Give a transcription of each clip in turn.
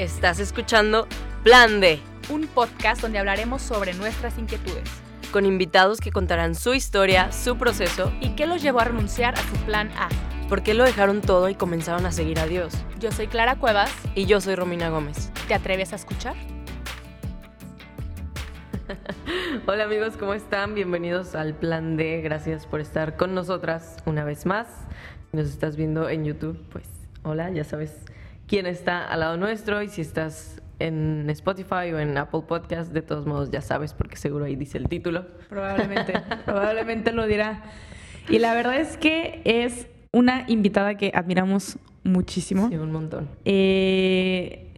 Estás escuchando Plan D, un podcast donde hablaremos sobre nuestras inquietudes con invitados que contarán su historia, su proceso y qué los llevó a renunciar a su plan A. ¿Por qué lo dejaron todo y comenzaron a seguir a Dios? Yo soy Clara Cuevas. Y yo soy Romina Gómez. ¿Te atreves a escuchar? Hola amigos, ¿cómo están? Bienvenidos al Plan D. Gracias por estar con nosotras una vez más. Si nos estás viendo en YouTube, pues hola, ya sabes quién está al lado nuestro y si estás en Spotify o en Apple Podcast, de todos modos ya sabes porque seguro ahí dice el título. Probablemente, probablemente lo dirá. Y la verdad es que es una invitada que admiramos muchísimo. Sí, un montón. Eh,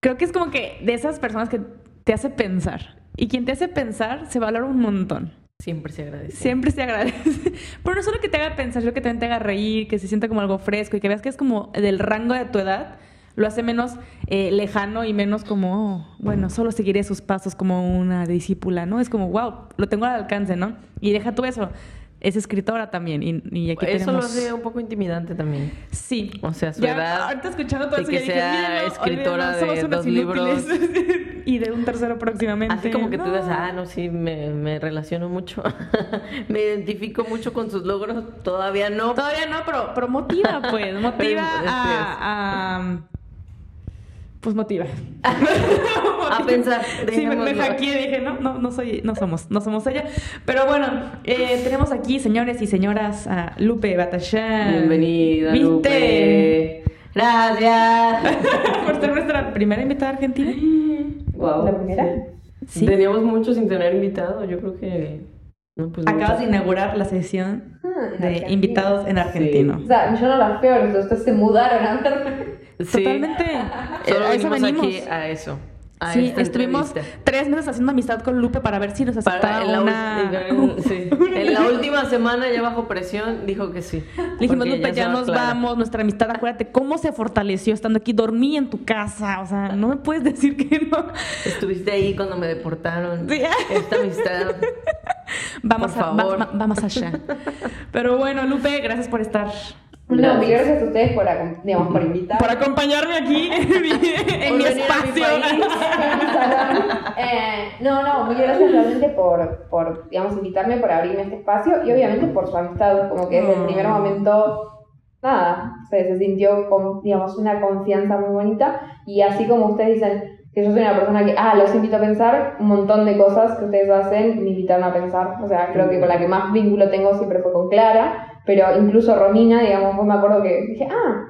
creo que es como que de esas personas que te hace pensar. Y quien te hace pensar se valora un montón. Siempre se agradece. Siempre se agradece. Pero no solo que te haga pensar, sino que también te haga reír, que se sienta como algo fresco y que veas que es como del rango de tu edad lo hace menos eh, lejano y menos como, bueno, solo seguiré sus pasos como una discípula, ¿no? Es como, wow, lo tengo al alcance, ¿no? Y deja tú eso, es escritora también. Y, y aquí Eso lo hace un poco intimidante también. Sí. O sea, su edad. Ahorita escuchando todo y eso, que dije, sea escritora de dos libros. y de un tercero próximamente. Así como que tú dices, ah, no, sí, me, me relaciono mucho. me identifico mucho con sus logros. Todavía no. Todavía no, pero, pero motiva, pues. Motiva a pues motiva. a pensar. Sí, me, me dije, no, no, no soy, no somos, no somos ella. Pero bueno, eh, tenemos aquí, señores y señoras, a Lupe Batallán. Bienvenida, Lupe. Gracias. Por ser nuestra primera invitada argentina. Wow. ¿La primera? Sí. Teníamos mucho sin tener invitado, yo creo que... pues Acabas de inaugurar la sesión ah, de invitados en argentino. O sea, yo no las peor, ustedes se mudaron a verme. Totalmente. Solo a eso venimos. Aquí a eso. sí, estuvimos tres meses haciendo amistad con Lupe para ver si nos aceptaba en una... sí. En la última semana, ya bajo presión, dijo que sí. Le dijimos, Lupe, ya, nos vamos, nuestra amistad, acuérdate cómo se fortaleció estando aquí. Dormí en tu casa, o sea, no me puedes decir que no. Estuviste ahí cuando me deportaron. Sí. Esta amistad. Vamos, a, va, vamos allá. Pero bueno, Lupe, gracias por estar no, mil gracias a ustedes por, digamos, por invitar. Por acompañarme aquí en mi, espacio. eh, no, no, mil gracias realmente por, por, digamos, invitarme, por abrirme este espacio y obviamente por su amistad, como que desde el primer momento, nada, se, se sintió, con, digamos, una confianza muy bonita y así como ustedes dicen que yo soy una persona que, ah, los invito a pensar, un montón de cosas que ustedes hacen me invitaron a pensar, o sea, creo que con la que más vínculo tengo siempre fue con Clara pero incluso Romina, digamos, yo me acuerdo que dije, ah,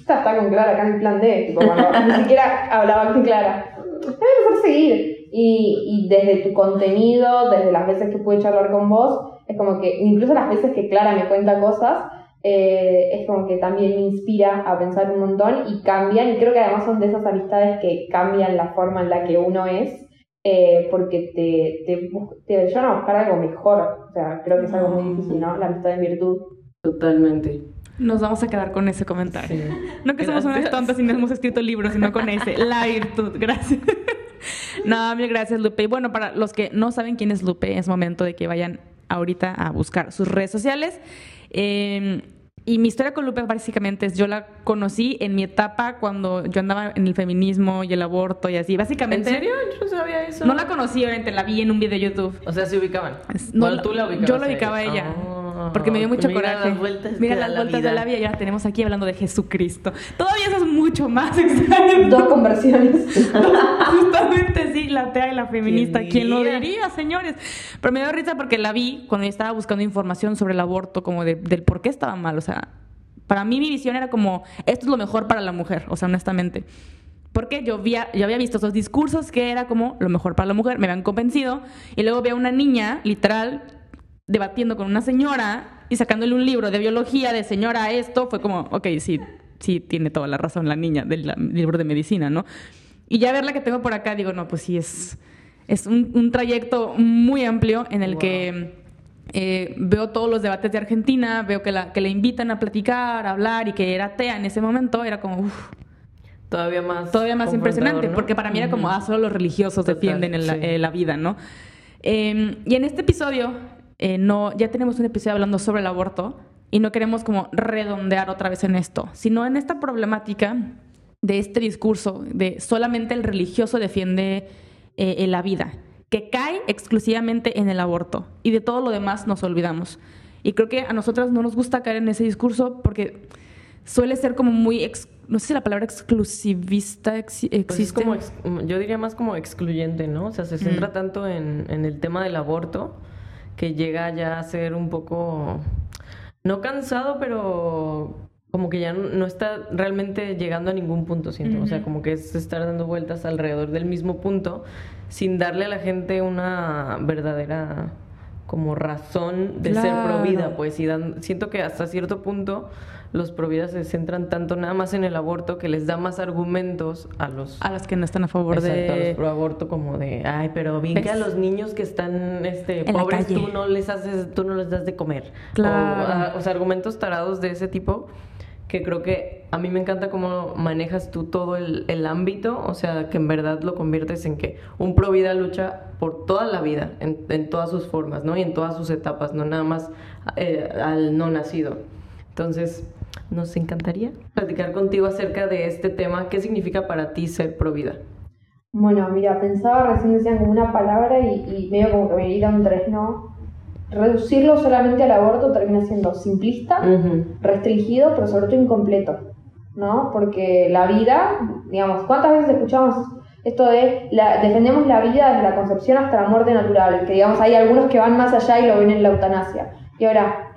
esta está con Clara acá en el plan D, tipo, cuando ni siquiera hablaba con Clara. Es mejor seguir. Y, y desde tu contenido, desde las veces que pude charlar con vos, es como que incluso las veces que Clara me cuenta cosas, eh, es como que también me inspira a pensar un montón y cambian, y creo que además son de esas amistades que cambian la forma en la que uno es, eh, porque te, te, te, llevan a buscar algo mejor. O sea, creo que es algo muy difícil, ¿no? La amistad en virtud. Totalmente. Nos vamos a quedar con ese comentario. No que somos unas tontas y no hemos escrito libros, sino con ese. La virtud. Gracias. No, mil gracias, Lupe. Y bueno, para los que no saben quién es Lupe, es momento de que vayan ahorita a buscar sus redes sociales. Em, y mi historia con Lupe básicamente es, yo la conocí en mi etapa cuando yo andaba en el feminismo y el aborto y así. Básicamente... ¿En serio? Yo no sabía eso. No la conocí, obviamente, la vi en un video de YouTube. O sea, se ubicaban. No, tú la ubicabas. Yo la ubicaba a ella. Porque me dio mucho mira coraje. Las vueltas mira las vueltas de la vida, ya tenemos aquí hablando de Jesucristo. Todavía eso es mucho más extraño. Dos conversiones. Justamente sí, la atea y la feminista. ¿Quién, lo diría, señores? Pero me dio risa porque la vi cuando yo estaba buscando información sobre el aborto, como de, del por qué estaba mal. O sea, para mí mi visión era como, esto es lo mejor para la mujer, o sea, honestamente. Porque yo había, yo había visto esos discursos que era como lo mejor para la mujer, me habían convencido, y luego vi a una niña, literal, debatiendo con una señora y sacándole un libro de biología de señora esto, fue como, ok, sí, sí, tiene toda la razón la niña del libro de medicina, ¿no? Y ya ver la que tengo por acá, digo, no, pues sí, es, es un, trayecto muy amplio en el que eh, veo todos los debates de Argentina, veo que la, que le invitan a platicar, a hablar y que era atea en ese momento, era como, uff. Todavía más. Todavía más impresionante, porque para mí era como, ah, solo los religiosos defienden eh, la vida, ¿no? Em, y en este episodio eh, no, ya tenemos un episodio hablando sobre el aborto y no queremos como redondear otra vez en esto, sino en esta problemática de este discurso de solamente el religioso defiende eh, la vida, que cae exclusivamente en el aborto y de todo lo demás nos olvidamos. Y creo que a nosotras no nos gusta caer en ese discurso porque suele ser como muy, no sé si la palabra exclusivista pues existe. como yo diría más como excluyente, ¿no? O sea, se centra tanto en, en el tema del aborto que llega ya a ser un poco, no cansado, pero como que ya no está realmente llegando a ningún punto, siento. O sea, como que es estar dando vueltas alrededor del mismo punto sin darle a la gente una verdadera como razón de ser pro vida, pues. Y dan, siento que hasta cierto punto los providas se centran tanto nada más en el aborto que les da más argumentos a los a las que no están a favor de a los pro aborto como de ay pero bien que a los niños que están este pobres tú no les haces tú no les das de comer claro. o, o sea argumentos tarados de ese tipo que creo que a mí me encanta cómo manejas tú todo el, ámbito, o sea, que en verdad lo conviertes en que un pro vida lucha por toda la vida, en, todas sus formas, ¿no? Y en todas sus etapas, no nada más eh, al no nacido. Entonces, nos encantaría platicar contigo acerca de este tema. ¿Qué significa para ti ser pro vida? Bueno, mira, pensaba, recién decían como una palabra y, y medio como que me iba un tres no reducirlo solamente al aborto termina siendo simplista, restringido, pero sobre todo incompleto, ¿no? Porque la vida, digamos, ¿cuántas veces escuchamos esto de la, defendemos la vida desde la concepción hasta la muerte natural? Que digamos, hay algunos que van más allá y lo ven en la eutanasia. Y ahora,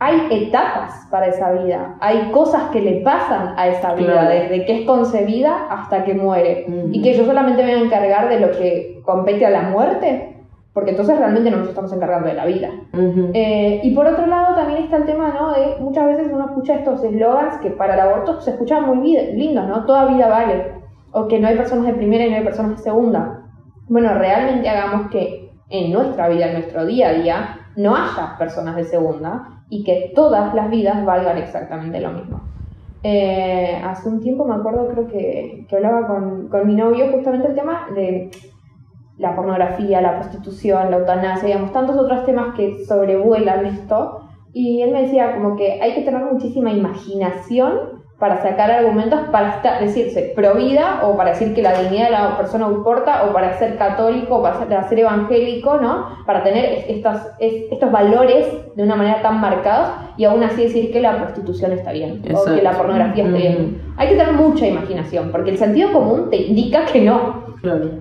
hay etapas para esa vida, hay cosas que le pasan a esa vida, desde que es concebida hasta que muere, y que yo solamente me voy a encargar de lo que compete a la muerte, porque entonces realmente no nos estamos encargando de la vida. Eh, y por otro lado también está el tema, ¿no? De muchas veces uno escucha estos eslogans que para el aborto se escuchan muy lindos, ¿no? Toda vida vale, o que no hay personas de primera y no hay personas de segunda. Bueno, realmente hagamos que en nuestra vida, en nuestro día a día, no haya personas de segunda y que todas las vidas valgan exactamente lo mismo. Eh, hace un tiempo me acuerdo, creo que, que hablaba con, con mi novio justamente el tema de la pornografía, la prostitución, la eutanasia, digamos, tantos otros temas que sobrevuelan esto. Y él me decía como que hay que tener muchísima imaginación para sacar argumentos para decirse pro vida o para decir que la dignidad de la persona importa o para ser católico o para ser, evangélico, ¿no? Para tener estos, estos valores de una manera tan marcados y aún así decir que la prostitución está bien o que la pornografía está bien. Hay que tener mucha imaginación porque el sentido común te indica que no.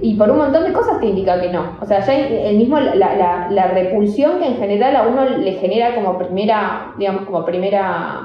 Y por un montón de cosas te indica que no. O sea, ya el mismo, la, la, la, repulsión que en general a uno le genera como primera, digamos, como primera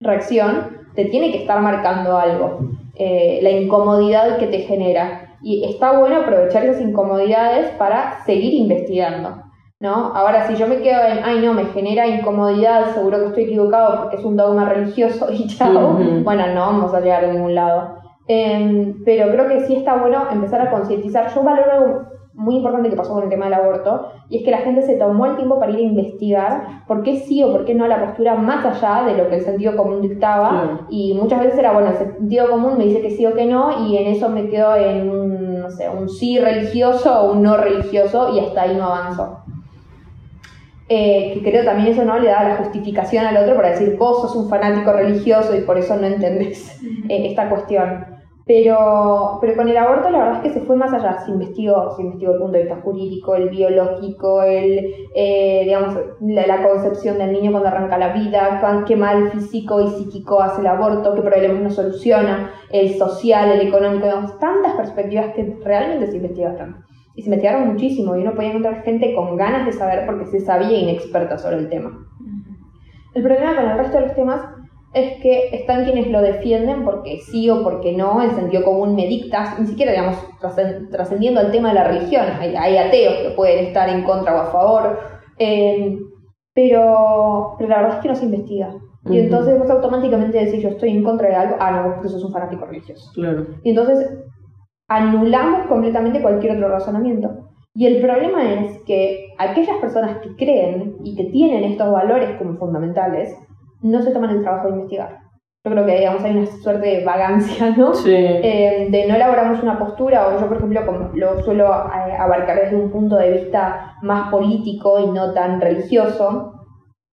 reacción, te tiene que estar marcando algo. Eh, la incomodidad que te genera. Y está bueno aprovechar esas incomodidades para seguir investigando. ¿No? Ahora, si yo me quedo en, ay no, me genera incomodidad, seguro que estoy equivocado porque es un dogma religioso y chao, bueno, no vamos a llegar a ningún lado. Em, pero creo que sí está bueno empezar a concientizar. Yo valoro algo muy importante que pasó con el tema del aborto, y es que la gente se tomó el tiempo para ir a investigar por qué sí o por qué no la postura más allá de lo que el sentido común dictaba, y muchas veces era, bueno, el sentido común me dice que sí o que no, y en eso me quedo en un, no sé, un sí religioso o un no religioso, y hasta ahí no avanzo. Eh, que creo también eso no le da la justificación al otro para decir vos sos un fanático religioso y por eso no entendés eh, esta cuestión. Pero, pero con el aborto la verdad es que se fue más allá, se investigó, se investigó el punto de vista jurídico, el biológico, el, eh, digamos, la, concepción del niño cuando arranca la vida, qué mal físico y psíquico hace el aborto, qué problemas no soluciona, el social, el económico, digamos, tantas perspectivas que realmente se investigaron. Y se investigaron muchísimo y uno podía encontrar gente con ganas de saber porque se sabía inexperta sobre el tema. El problema con el resto de los temas es que están quienes lo defienden porque sí o porque no, el sentido común me dicta, ni siquiera, digamos, trascendiendo al tema de la religión, hay, ateos que pueden estar en contra o a favor, eh, pero, pero, la verdad es que no se investiga. Y entonces vos automáticamente decís, yo estoy en contra de algo, ah, no, porque sos un fanático religioso. Claro. Y entonces anulamos completamente cualquier otro razonamiento. Y el problema es que aquellas personas que creen y que tienen estos valores como fundamentales, no se toman el trabajo de investigar. Yo creo que digamos, hay una suerte de vagancia, ¿no? Sí. Eh, de no elaboramos una postura, o yo, por ejemplo, como lo suelo eh, abarcar desde un punto de vista más político y no tan religioso,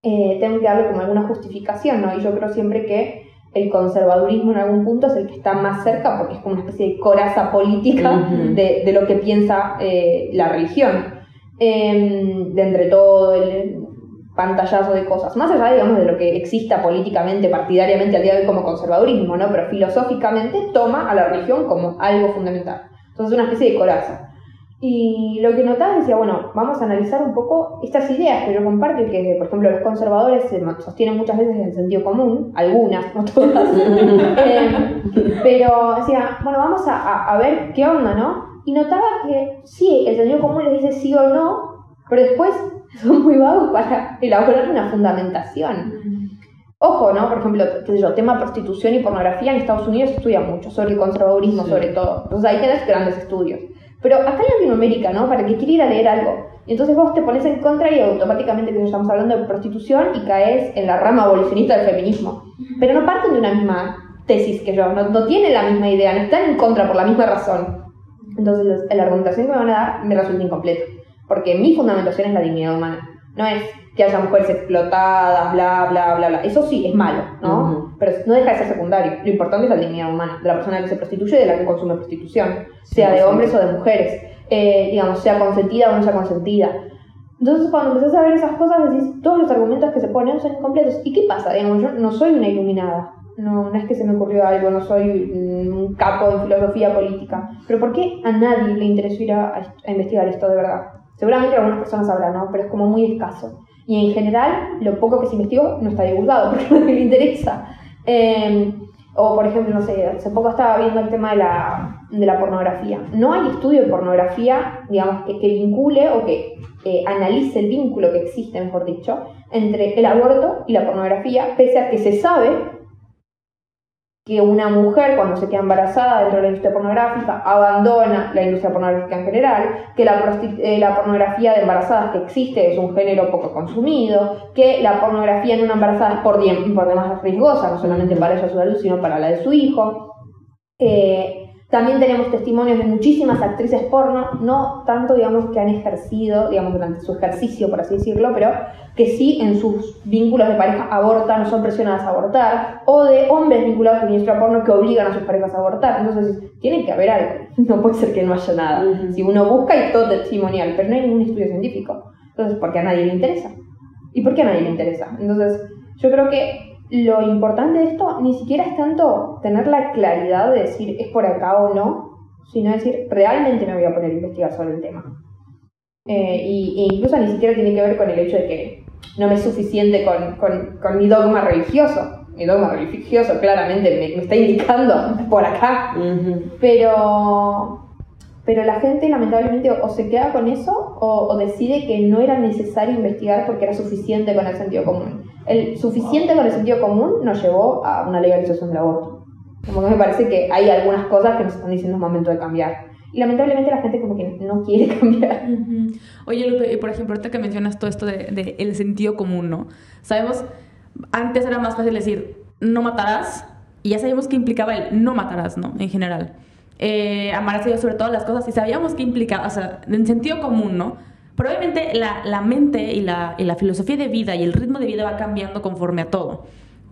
eh, tengo que darle como alguna justificación, ¿no? Y yo creo siempre que el conservadurismo en algún punto es el que está más cerca porque es como una especie de coraza política de, de, lo que piensa eh, la religión. Em, de entre todo el pantallazo de cosas, más allá, digamos, de lo que exista políticamente, partidariamente al día de hoy como conservadurismo, ¿no? Pero filosóficamente toma a la religión como algo fundamental. Entonces es una especie de coraza. Y lo que notaba decía, bueno, vamos a analizar un poco estas ideas que yo comparto y que, por ejemplo, los conservadores se sostienen muchas veces en sentido común, algunas, no todas, eh, pero decía, bueno, vamos a, a, ver qué onda, ¿no? Y notaba que sí, el sentido común les dice sí o no, pero después son muy vagos para elaborar una fundamentación. Ojo, ¿no? Por ejemplo, qué sé yo, tema prostitución y pornografía en Estados Unidos se estudia mucho, sobre el conservadurismo sobre todo. Entonces ahí tenés grandes estudios. Pero acá en Latinoamérica, ¿no? Para que quiera ir a leer algo. Y entonces vos te pones en contra y automáticamente que estamos hablando de prostitución y caes en la rama abolicionista del feminismo. Pero no parten de una misma tesis que yo, no, no tienen la misma idea, no están en contra por la misma razón. Entonces la argumentación que me van a dar me resulta incompleta. Porque mi fundamentación es la dignidad humana. No es que haya mujeres explotadas, bla, bla, bla, bla. Eso sí, es malo, ¿no? Pero no deja de ser secundario. Lo importante es la dignidad humana de la persona que se prostituye y de la que consume prostitución, sea de hombres o de mujeres, eh, digamos, sea consentida o no sea consentida. Entonces, cuando empezás a ver esas cosas, decís, todos los argumentos que se ponen son incompletos. ¿Y qué pasa? Digamos, yo no soy una iluminada. No, no es que se me ocurrió algo, no soy un capo en filosofía política. Pero ¿por qué a nadie le interesó ir a, a investigar esto de verdad? Seguramente algunas personas sabrán, ¿no? Pero es como muy escaso. Y en general, lo poco que se investigó no está divulgado porque nadie le interesa. Em, o, por ejemplo, no sé, hace poco estaba viendo el tema de la, de la pornografía. No hay estudio de pornografía, digamos, que, que vincule o que eh, analice el vínculo que existe, mejor dicho, entre el aborto y la pornografía, pese a que se sabe que una mujer cuando se queda embarazada dentro de la industria pornográfica abandona la industria pornográfica en general, que la, eh, la, pornografía de embarazadas que existe es un género poco consumido, que la pornografía en una embarazada es por, demás riesgosa, no solamente para ella su salud, sino para la de su hijo. Eh, también tenemos testimonios de muchísimas actrices porno, no tanto, digamos, que han ejercido, digamos, durante su ejercicio, por así decirlo, pero que sí en sus vínculos de pareja abortan o son presionadas a abortar, o de hombres vinculados a la industria porno que obligan a sus parejas a abortar. Entonces, tiene que haber algo. No puede ser que no haya nada. Si uno busca, hay todo testimonial, pero no hay ningún estudio científico. Entonces, ¿por qué a nadie le interesa? ¿Y por qué a nadie le interesa? Entonces, yo creo que lo importante de esto ni siquiera es tanto tener la claridad de decir es por acá o no, sino decir realmente me voy a poner a investigar sobre el tema. Eh, y, e incluso ni siquiera tiene que ver con el hecho de que no me es suficiente con, con, con mi dogma religioso. Mi dogma religioso claramente me, me está indicando por acá. Pero pero la gente lamentablemente o, se queda con eso o, decide que no era necesario investigar porque era suficiente con el sentido común. El suficiente con el sentido común nos llevó a una legalización del aborto. Como que me parece que hay algunas cosas que nos están diciendo es momento de cambiar. Y lamentablemente la gente como que no quiere cambiar. Oye, Lupe, por ejemplo, ahorita que mencionas todo esto de, de, el sentido común, ¿no? Sabemos, antes era más fácil decir, no matarás, y ya sabíamos que implicaba el no matarás, ¿no? En general eh, amar a Dios sobre todas las cosas y sabíamos que implicaba, o sea, en sentido común, ¿no? Pero obviamente la, la mente y la, y la, filosofía de vida y el ritmo de vida va cambiando conforme a todo.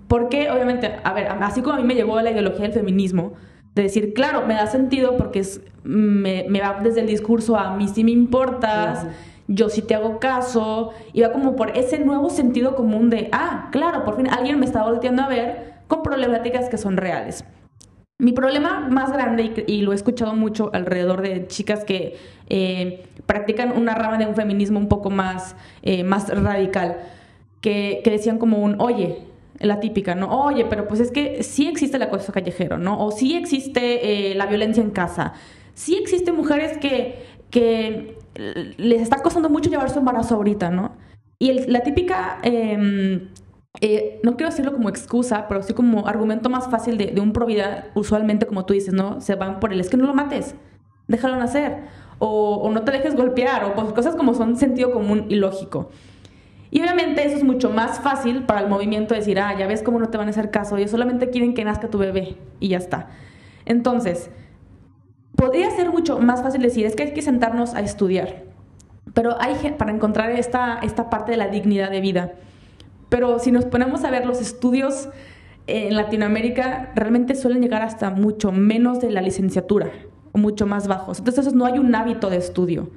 Porque obviamente, a ver, así como a mí me llegó la ideología del feminismo, de decir, claro, me da sentido porque es, me, me va desde el discurso a mí sí me importas, yo sí te hago caso, y va como por ese nuevo sentido común de, ah, claro, por fin alguien me está volteando a ver con problemáticas que son reales. Mi problema más grande, y, lo he escuchado mucho alrededor de chicas que eh, practican una rama de un feminismo un poco más, eh, más radical, que, decían como un, oye, la típica, ¿no? Oye, pero pues es que sí existe el acoso callejero, ¿no? O sí existe eh, la violencia en casa. Sí existen mujeres que, que les está costando mucho llevar su embarazo ahorita, ¿no? Y la típica em, eh, no quiero decirlo como excusa, pero sí como argumento más fácil de, un pro vida, usualmente como tú dices, ¿no? Se van por el, es que no lo mates, déjalo nacer, o, no te dejes golpear, o pues, cosas como son sentido común y lógico. Y obviamente eso es mucho más fácil para el movimiento decir, ah, ya ves cómo no te van a hacer caso, ellos solamente quieren que nazca tu bebé y ya está. Entonces, podría ser mucho más fácil decir, es que hay que sentarnos a estudiar, pero hay para encontrar esta, esta parte de la dignidad de vida pero si nos ponemos a ver los estudios en Latinoamérica realmente suelen llegar hasta mucho menos de la licenciatura o mucho más bajos. Entonces no hay un hábito de estudio.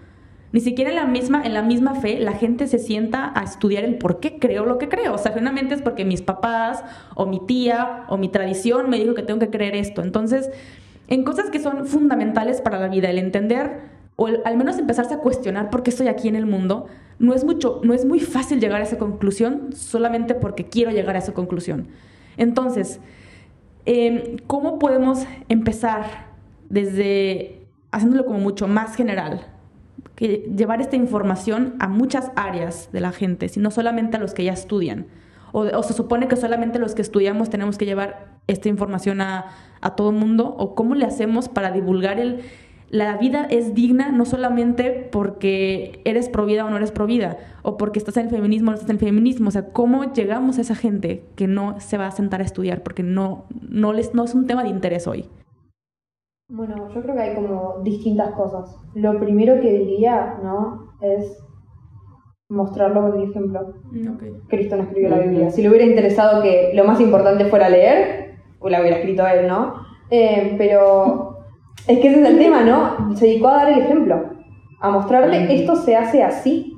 Ni siquiera en la misma, en la misma fe la gente se sienta a estudiar el por qué creo lo que creo. O sea, generalmente es porque mis papás o mi tía o mi tradición me dijo que tengo que creer esto. Entonces, en cosas que son fundamentales para la vida, el entender o al menos empezarse a cuestionar por qué estoy aquí en el mundo, no es mucho, no es muy fácil llegar a esa conclusión solamente porque quiero llegar a esa conclusión. Entonces, em, ¿cómo podemos empezar desde haciéndolo como mucho más general? que llevar esta información a muchas áreas de la gente, sino solamente a los que ya estudian. O, se supone que solamente los que estudiamos tenemos que llevar esta información a, a todo el mundo, o cómo le hacemos para divulgar el... La vida es digna no solamente porque eres provida o no eres provida, o porque estás en el feminismo o no estás en el feminismo. O sea, ¿cómo llegamos a esa gente que no se va a sentar a estudiar porque no, no, les, no es un tema de interés hoy? Bueno, yo creo que hay como distintas cosas. Lo primero que diría, ¿no? Es mostrarlo con el ejemplo. Mm, Cristo no escribió la Biblia. Si le hubiera interesado que lo más importante fuera leer, pues la hubiera escrito él, ¿no? Eh, pero es que ese es el tema, ¿no? Se dedicó a dar el ejemplo, a mostrarte mm. esto se hace así.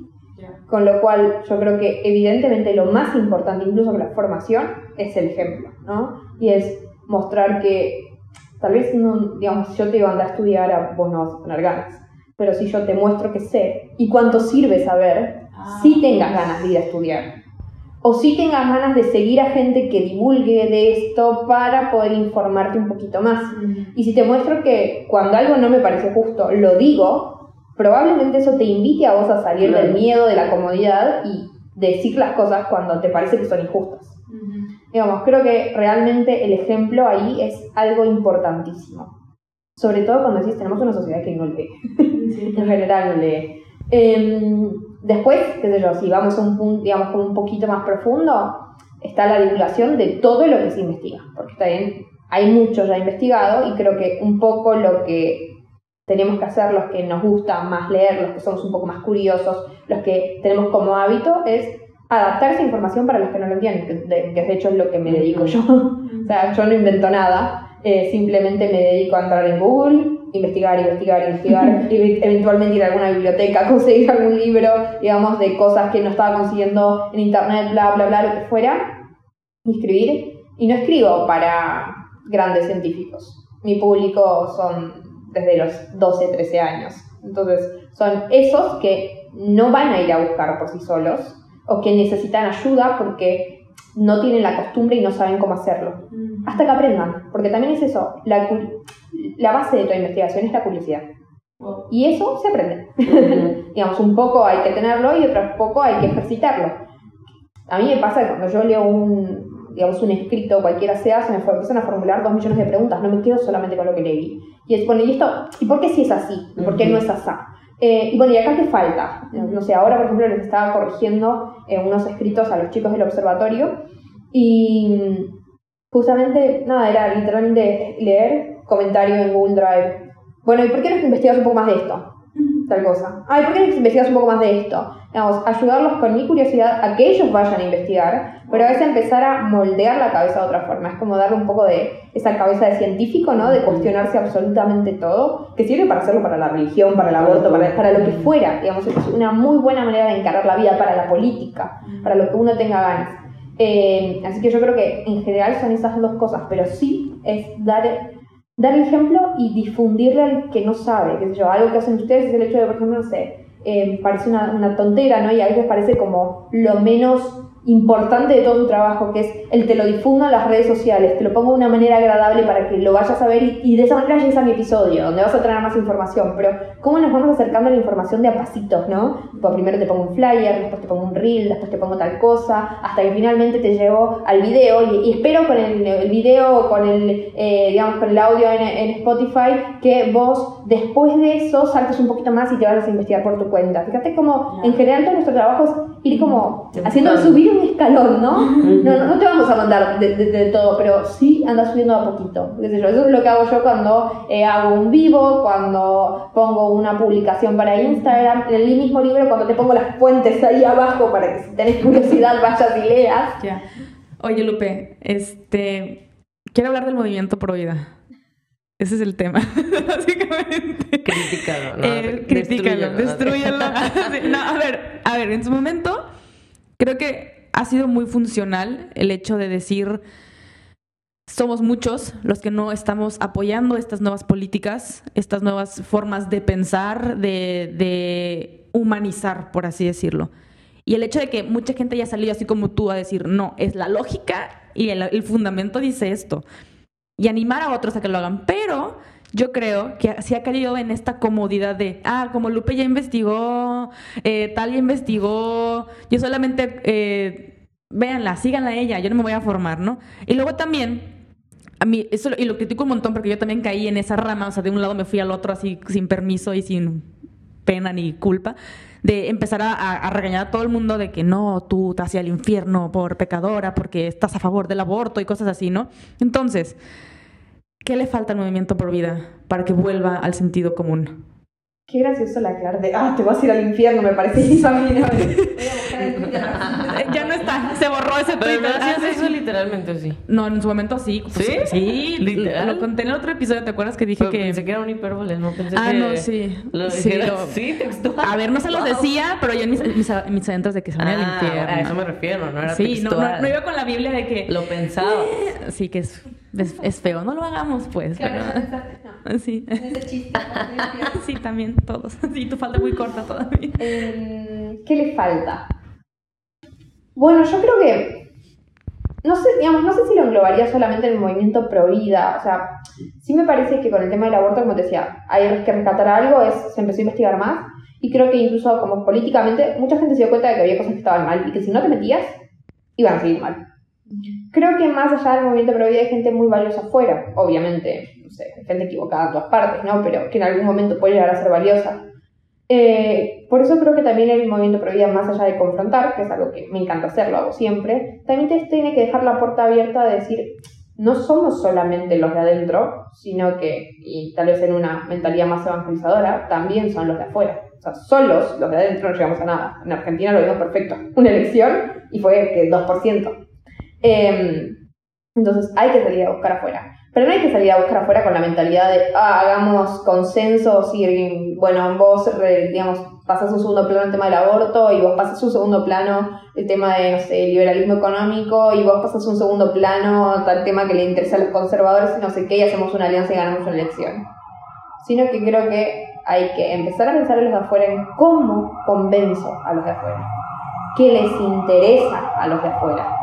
Con lo cual yo creo que evidentemente lo más importante, incluso que la formación, es el ejemplo, ¿no? Y es mostrar que Tal vez, no, digamos, yo te iba a andar a estudiar, vos no vas a poner ganas. Pero si yo te muestro que sé y cuánto sirve saber, si sí tengas ganas de ir a estudiar. O si tengas ganas de seguir a gente que divulgue de esto para poder informarte un poquito más. Y si te muestro que cuando algo no me parece justo, lo digo, probablemente eso te invite a vos a salir del miedo, de la comodidad y decir las cosas cuando te parece que son injustas. Digamos, creo que realmente el ejemplo ahí es algo importantísimo. Sobre todo cuando decís, tenemos una sociedad que no lee. en general no lee. Em, después, qué sé yo, si vamos a un punto, digamos, como un poquito más profundo, está la divulgación de todo lo que se investiga. Porque está bien, hay mucho ya investigado y creo que un poco lo que tenemos que hacer los que nos gusta más leer, los que somos un poco más curiosos, los que tenemos como hábito, es adaptar esa información para los que no lo entienden, que de, hecho es lo que me dedico yo. o sea, yo no invento nada, eh, simplemente me dedico a entrar en Google, investigar, investigar, investigar, y eventualmente ir a alguna biblioteca, conseguir algún libro, digamos, de cosas que no estaba consiguiendo en internet, bla, bla, bla, lo que fuera, y escribir. Y no escribo para grandes científicos. Mi público son desde los 12, 13 años. Entonces, son esos que no van a ir a buscar por sí solos, o que necesitan ayuda porque no tienen la costumbre y no saben cómo hacerlo. Mm. Hasta que aprendan, porque también es eso, la, la base de toda investigación es la curiosidad. Y eso se aprende. digamos, un poco hay que tenerlo y otro poco hay que ejercitarlo. A mí me pasa que cuando yo leo un, digamos, un escrito, cualquiera sea, se me empiezan a formular dos millones de preguntas, no me quedo solamente con lo que leí. Y es, bueno, ¿y esto? ¿Y por qué si es así? ¿Por qué no es así? Eh, y bueno, ¿y acá qué falta? No sé, ahora por ejemplo les estaba corrigiendo eh, unos escritos a los chicos del observatorio y justamente, nada, era literalmente leer comentario en Google Drive. Bueno, ¿y por qué no investigas un poco más de esto? tal cosa. Ay, ¿por qué no investigas un poco más de esto? Digamos, ayudarlos con mi curiosidad a que ellos vayan a investigar, pero a veces empezar a moldear la cabeza de otra forma. Es como darle un poco de esa cabeza de científico, ¿no? De cuestionarse absolutamente todo, que sirve para hacerlo para la religión, para el aborto, para, para lo que fuera. Digamos, es una muy buena manera de encarar la vida para la política, para lo que uno tenga ganas. Eh, así que yo creo que en general son esas dos cosas, pero sí es dar dar el ejemplo y difundirle al que no sabe, qué sé yo, algo que hacen ustedes es el hecho de, por ejemplo, no sé, eh, parece una, una, tontera, ¿no? Y a veces parece como lo menos importante de todo tu trabajo, que es el te lo difundo en las redes sociales, te lo pongo de una manera agradable para que lo vayas a ver y, de esa manera llegues a mi episodio, donde vas a tener más información. Pero, ¿cómo nos vamos acercando a la información de a pasitos, no? Pues primero te pongo un flyer, después te pongo un reel, después te pongo tal cosa, hasta que finalmente te llevo al video y, espero con el, el video, con el, eh, digamos, con el audio en, en, Spotify, que vos después de eso saltes un poquito más y te vayas a investigar por tu cuenta. Fíjate cómo en general todo nuestro trabajo es ir como haciendo subir un escalón, ¿no? No, no te vamos a mandar de, todo, pero sí anda subiendo a poquito. Eso es lo que hago yo cuando eh, hago un vivo, cuando pongo una publicación para Instagram, en el mismo libro, cuando te pongo las fuentes ahí abajo para que si tenés curiosidad vayas y leas. Oye, Lupe, este. Quiero hablar del movimiento pro vida. Ese es el tema, básicamente. Críticalo, ¿no? Eh, destruyelo. no, a ver, a ver, en su momento, creo que ha sido muy funcional el hecho de decir somos muchos los que no estamos apoyando estas nuevas políticas, estas nuevas formas de pensar, de, de humanizar, por así decirlo. Y el hecho de que mucha gente haya salido así como tú a decir, no, es la lógica y el, el fundamento dice esto. Y animar a otros a que lo hagan. Pero yo creo que se ha caído en esta comodidad de, ah, como Lupe ya investigó, eh, tal ya investigó, yo solamente, eh, véanla, síganla a ella, yo no me voy a formar, ¿no? Y luego también a mí, eso, y lo critico un montón porque yo también caí en esa rama, o sea, de un lado me fui al otro así sin permiso y sin pena ni culpa, de empezar a, a regañar a todo el mundo de que no, tú te hacia el infierno por pecadora, porque estás a favor del aborto y cosas así, ¿no? Entonces, ¿qué le falta al movimiento por vida para que vuelva al sentido común? Qué gracioso la Clara de, ah, te vas a ir al infierno, me parece que a mí no. ya no está, se borró ese tweet. Pero Ah, hacías sí. eso literalmente, sí. No, en su momento sí. pues, ¿Sí? Sí, ¿Literal? Lo conté en el otro episodio, ¿te acuerdas que dije Pero que... pensé que era un hipérbole, no pensé Ah, que... no, sí. Lo Sí, lo- sí, textual. A ver, no se los Wow. decía, pero yo en mis, mis, mis adentros de que se van al Ah, infierno. a eso me refiero, no era sí, no, textual. no, no iba con la Biblia de que... Lo pensaba. Sí, que es, es, es feo. No lo hagamos, pues. Claro, pero- no, Sí. ese chiste. Sí, también, todos. Sí, tu falta muy corta todavía. Eh, ¿Qué le falta? Bueno, yo creo que. No sé, digamos, no sé si lo englobaría solamente en el movimiento pro vida. O sea, sí me parece que con el tema del aborto, como te decía, hay que rescatar algo, es, se empezó a investigar más. Y creo que incluso como políticamente, mucha gente se dio cuenta de que había cosas que estaban mal y que si no te metías, iban a seguir mal. Creo que más allá del movimiento pro vida hay gente muy valiosa afuera, obviamente, no sé, gente equivocada en todas partes, ¿no? Pero que en algún momento puede llegar a ser valiosa. Eh, por eso creo que también el movimiento pro vida, más allá de confrontar, que es algo que me encanta hacer, lo hago siempre, también te tiene que dejar la puerta abierta de decir, no somos solamente los de adentro, sino que, y tal vez en una mentalidad más evangelizadora, también son los de afuera. O sea, solos los de adentro no llegamos a nada. En Argentina lo vimos perfecto. Una elección y fue que 2%. Eh, entonces hay que salir a buscar afuera. Pero no hay que salir a buscar afuera con la mentalidad de, ah, hagamos consensos y, bueno, vos, digamos, pasás un segundo plano el tema del aborto y vos pasás un segundo plano el tema de, no sé, liberalismo económico y vos pasás un segundo plano tal tema que le interesa a los conservadores y no sé qué y hacemos una alianza y ganamos una elección. Sino que creo que hay que empezar a pensar en los de afuera en cómo convenzo a los de afuera, qué les interesa a los de afuera.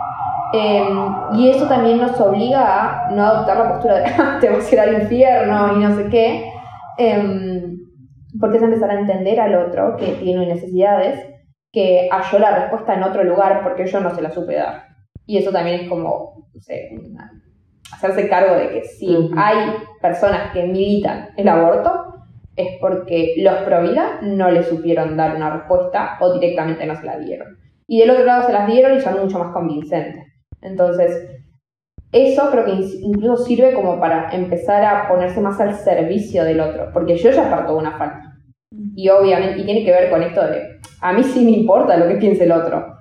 Eh, y eso también nos obliga a no adoptar la postura de "Ah, te vas a ir al infierno y no sé qué, eh, porque es empezar a entender al otro que tiene necesidades, que halló la respuesta en otro lugar porque yo no se la supe dar. Y eso también es como, no sé, una- hacerse cargo de que si hay personas que militan el aborto, es porque los pro vida no le supieron dar una respuesta o directamente no se la dieron. Y del otro lado se las dieron y son mucho más convincentes. Entonces, eso creo que in- incluso sirve como para empezar a ponerse más al servicio del otro, porque yo ya parto de una falta. Y obviamente, y tiene que ver con esto de, a mí sí me importa lo que piense el otro,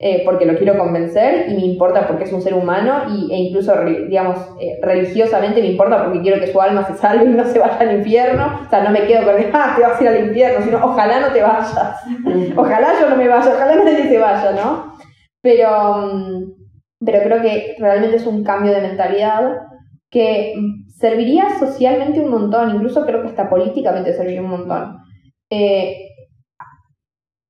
eh, porque lo quiero convencer y me importa porque es un ser humano y, e incluso, digamos, eh, religiosamente me importa porque quiero que su alma se salve y no se vaya al infierno. O sea, no me quedo con, ah, te vas a ir al infierno, sino ojalá no te vayas. Ojalá yo no me vaya, ojalá nadie se vaya, ¿no? Pero, mm, pero creo que realmente es un cambio de mentalidad que serviría socialmente un montón, incluso creo que hasta políticamente serviría un montón. Eh,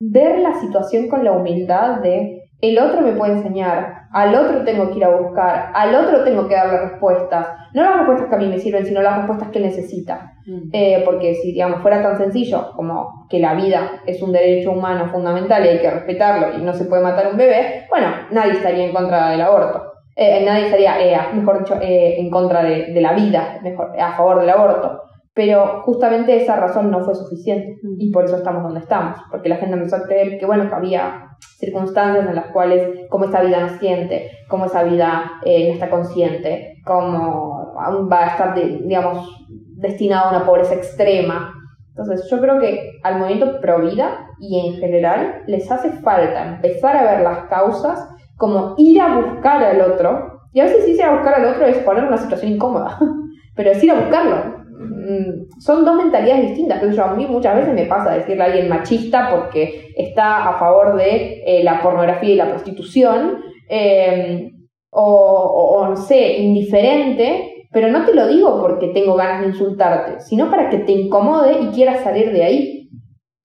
ver la situación con la humildad de el otro me puede enseñar, al otro tengo que ir a buscar, al otro tengo que darle respuestas, no las respuestas que a mí me sirven, sino las respuestas que necesita. Eh, porque si, digamos, fuera tan sencillo como que la vida es un derecho humano fundamental y hay que respetarlo y no se puede matar a un bebé, bueno, nadie estaría en contra del aborto. Eh, nadie estaría, eh, mejor dicho, eh, en contra de, de la vida, mejor, a favor del aborto. Pero justamente esa razón no fue suficiente y por eso estamos donde estamos. Porque la gente empezó a creer que, bueno, que había circunstancias en las cuales, como esa vida no siente, como esa vida eh, no está consciente, como va a estar, digamos, destinado a una pobreza extrema. Entonces, yo creo que al movimiento pro vida y en general les hace falta empezar a ver las causas como ir a buscar al otro. Y a veces ir a buscar al otro es poner una situación incómoda, pero es ir a buscarlo. Mm, son dos mentalidades distintas. Entonces, yo a mí muchas veces me pasa decirle a alguien machista porque está a favor de eh, la pornografía y la prostitución, eh, o, o, no sé, indiferente, pero no te lo digo porque tengo ganas de insultarte, sino para que te incomode y quieras salir de ahí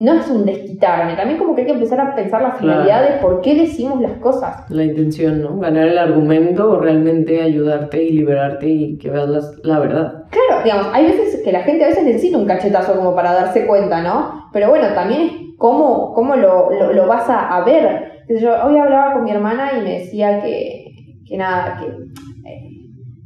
no es un desquitarme, también como que hay que empezar a pensar la finalidad de por qué decimos las cosas. La intención, ¿no? Ganar el argumento o realmente ayudarte y liberarte y que veas la, verdad. Claro, digamos, hay veces que la gente a veces necesita un cachetazo como para darse cuenta, ¿no? Pero bueno, también es cómo, cómo lo, lo, vas a, ver. Yo hoy hablaba con mi hermana y me decía que, que nada, que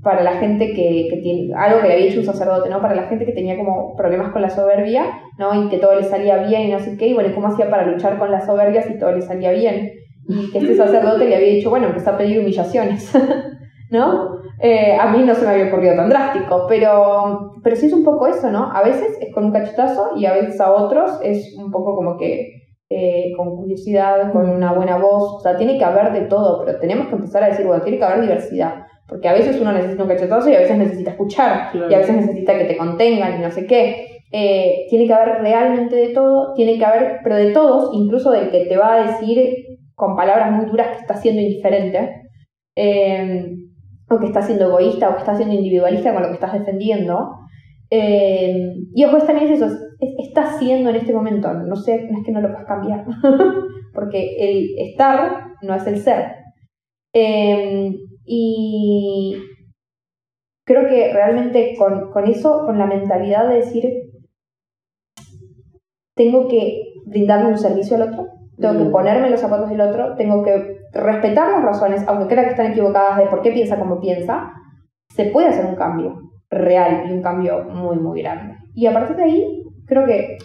para la gente que, que, tiene, algo que le había hecho un sacerdote, ¿no? Para la gente que tenía como problemas con la soberbia, ¿no? Y que todo le salía bien y no sé qué, y bueno, ¿cómo hacía para luchar con las soberbias si todo le salía bien? Y que este sacerdote le había dicho, bueno, empezó a pedir humillaciones, ¿no? Eh, a mí no se me había ocurrido tan drástico, pero, pero sí es un poco eso, ¿no? A veces es con un cachetazo y a veces a otros es un poco como que eh, con curiosidad, con una buena voz, o sea, tiene que haber de todo, pero tenemos que empezar a decir, bueno, tiene que haber diversidad porque a veces uno necesita un cachetazo y a veces necesita escuchar, y a veces necesita que te contengan y no sé qué. Eh, tiene que haber realmente de todo, tiene que haber, pero de todos, incluso del que te va a decir con palabras muy duras que está siendo indiferente, eh, o que está siendo egoísta, o que está siendo individualista con lo que estás defendiendo. Eh, y ojo, también es eso, está siendo en este momento, no sé, no es que no lo puedas cambiar, porque el estar no es el ser. Y creo que realmente con, con eso, con la mentalidad de decir, tengo que brindarle un servicio al otro, tengo que ponerme los zapatos del otro, tengo que respetar las razones, aunque crea que están equivocadas de por qué piensa como piensa, se puede hacer un cambio real y un cambio muy, muy grande. Y a partir de ahí, creo que,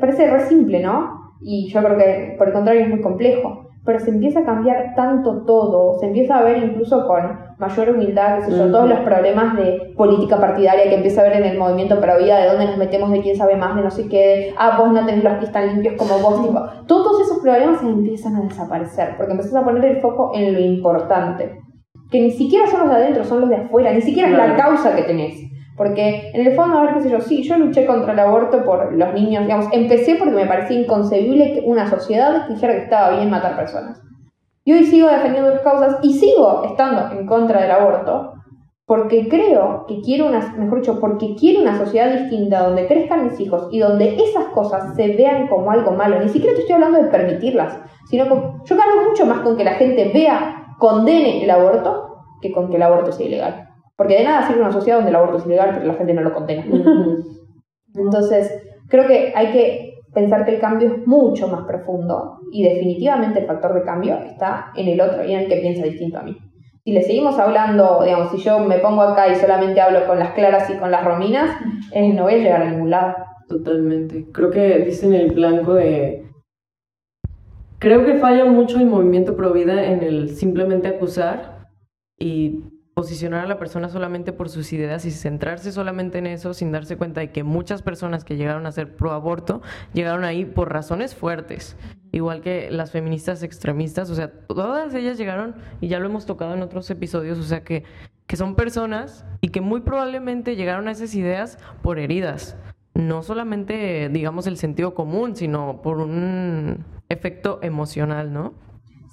parece re simple, ¿no? Y yo creo que por el contrario es muy complejo pero se empieza a cambiar tanto todo, se empieza a ver incluso con mayor humildad, que sé yo, todos los problemas de política partidaria que empieza a ver en el movimiento pro vida, de dónde nos metemos, de quién sabe más, de no sé qué, ah, vos no tenés los pies tan limpios como vos, tipo, todos esos problemas empiezan a desaparecer, porque empezás a poner el foco en lo importante, que ni siquiera son los de adentro, son los de afuera, ni siquiera es la causa que tenés. Porque en el fondo, a ver qué sé yo, sí, yo luché contra el aborto por los niños, digamos, empecé porque me parecía inconcebible que una sociedad dijera que estaba bien matar personas. Y hoy sigo defendiendo las causas y sigo estando en contra del aborto porque creo que quiero una, mejor dicho, porque quiero una sociedad distinta donde crezcan mis hijos y donde esas cosas se vean como algo malo. Ni siquiera te estoy hablando de permitirlas, sino que yo cargo mucho más con que la gente vea, condene el aborto, que con que el aborto sea ilegal. Porque de nada sirve una sociedad donde el aborto es ilegal, pero la gente no lo condena. Entonces, creo que hay que pensar que el cambio es mucho más profundo y definitivamente el factor de cambio está en el otro y en el que piensa distinto a mí. Si le seguimos hablando, digamos, si yo me pongo acá y solamente hablo con las claras y con las rominas, eh, no voy a llegar a ningún lado. Totalmente. Creo que dicen el blanco de... Creo que falla mucho el movimiento pro vida en el simplemente acusar y posicionar a la persona solamente por sus ideas y centrarse solamente en eso sin darse cuenta de que muchas personas que llegaron a ser pro aborto llegaron ahí por razones fuertes, igual que las feministas extremistas, o sea, todas ellas llegaron y ya lo hemos tocado en otros episodios, o sea que, que son personas y que muy probablemente llegaron a esas ideas por heridas, no solamente digamos el sentido común, sino por un efecto emocional, ¿no?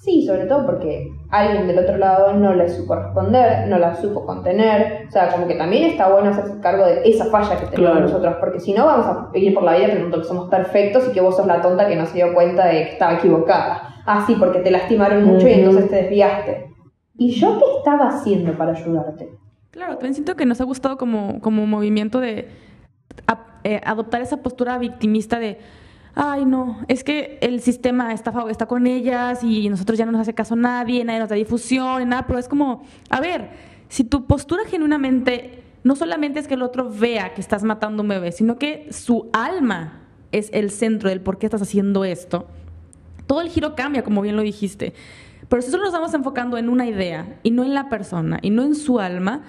Sí, sobre todo porque alguien del otro lado no le supo responder, no la supo contener. O sea, como que también está bueno hacerse cargo de esa falla que tenemos nosotros, porque si no vamos a ir por la vida pensando que somos perfectos y que vos sos la tonta que no se dio cuenta de que estaba equivocada. Ah, sí, porque te lastimaron mucho y entonces te desviaste. ¿Y yo qué estaba haciendo para ayudarte? Claro, también siento que nos ha gustado como, como movimiento de eh, adoptar esa postura victimista de ay no, es que el sistema está, con ellas y nosotros ya no nos hace caso nadie, nadie nos da difusión, nada, pero es como, a ver, si tu postura genuinamente no solamente es que el otro vea que estás matando un bebé, sino que su alma es el centro del por qué estás haciendo esto, todo el giro cambia, como bien lo dijiste. Pero si solo nos estamos enfocando en una idea y no en la persona y no en su alma,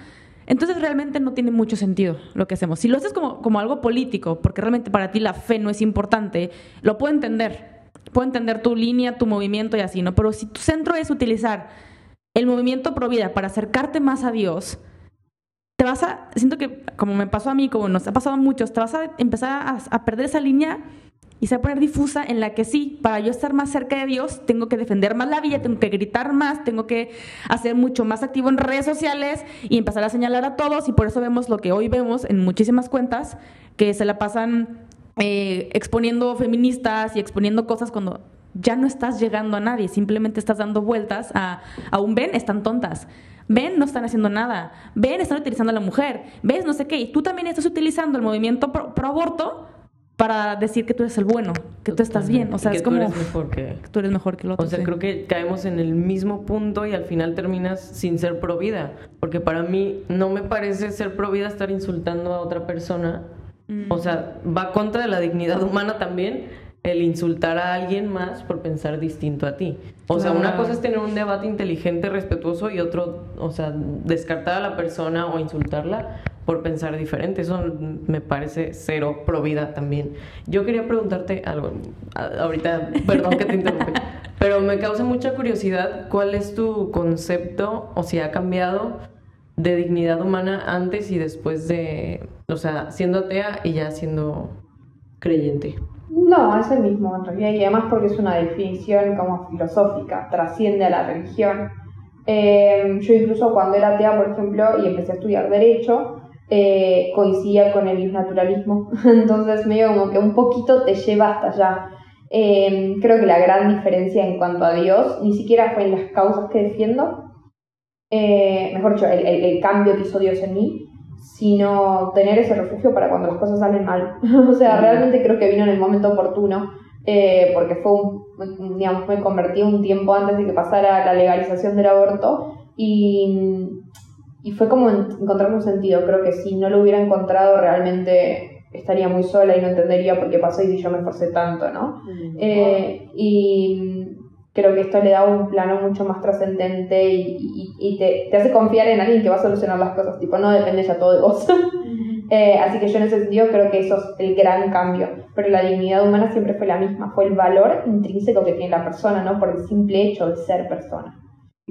entonces realmente no tiene mucho sentido lo que hacemos. Si lo haces como, como algo político, porque realmente para ti la fe no es importante, lo puedo entender. Puedo entender tu línea, tu movimiento y así, ¿no? Pero si tu centro es utilizar el movimiento pro vida para acercarte más a Dios, te vas a, siento que como me pasó a mí, como nos ha pasado a muchos, te vas a empezar a, a perder esa línea y se va a poner difusa en la que sí, para yo estar más cerca de Dios, tengo que defender más la vida, tengo que gritar más, tengo que hacer mucho más activo en redes sociales y empezar a señalar a todos y por eso vemos lo que hoy vemos en muchísimas cuentas, que se la pasan eh, exponiendo feministas y exponiendo cosas cuando ya no estás llegando a nadie, simplemente estás dando vueltas a, a un ven, están tontas. Ven, no están haciendo nada. Ven, están utilizando a la mujer. Ves, no sé qué. Y tú también estás utilizando el movimiento pro, pro aborto para decir que tú eres el bueno, que tú estás bien. O sea, que es tú como eres mejor que... tú eres mejor que el otro. O sea, sí. creo que caemos en el mismo punto y al final terminas sin ser pro vida. Porque para mí no me parece ser pro vida estar insultando a otra persona. Mm. O sea, va contra de la dignidad humana también el insultar a alguien más por pensar distinto a ti. O sea, una cosa es tener un debate inteligente, respetuoso y otro, o sea, descartar a la persona o insultarla por pensar diferente. Eso me parece cero pro vida también. Yo quería preguntarte algo. Ahorita, perdón que te interrumpí. Pero me causa mucha curiosidad cuál es tu concepto o si ha cambiado de dignidad humana antes y después de, o sea, siendo atea y ya siendo creyente. No, es el mismo en realidad, y además porque es una definición como filosófica, trasciende a la religión. Eh, yo incluso cuando era atea, por ejemplo, y empecé a estudiar Derecho, eh, coincidía con el naturalismo, entonces medio como que un poquito te lleva hasta allá. Eh, creo que la gran diferencia en cuanto a Dios ni siquiera fue en las causas que defiendo, eh, mejor dicho, el, el- el cambio que hizo Dios en mí, sino tener ese refugio para cuando las cosas salen mal. o sea, realmente creo que vino en el momento oportuno, eh, porque fue un, digamos, me convertí un tiempo antes de que pasara la legalización del aborto y, y fue como en- encontrar un sentido. Creo que si no lo hubiera encontrado realmente estaría muy sola y no entendería por qué pasó y yo me esforcé tanto, ¿no? Eh, y creo que esto le da un plano mucho más trascendente y, y- y te, te hace confiar en alguien que va a solucionar las cosas, tipo, no depende ya todo de vos. Eh, así que yo en ese sentido creo que eso es el gran cambio, pero la dignidad humana siempre fue la misma, fue el valor intrínseco que tiene la persona, ¿no? Por el simple hecho de ser persona.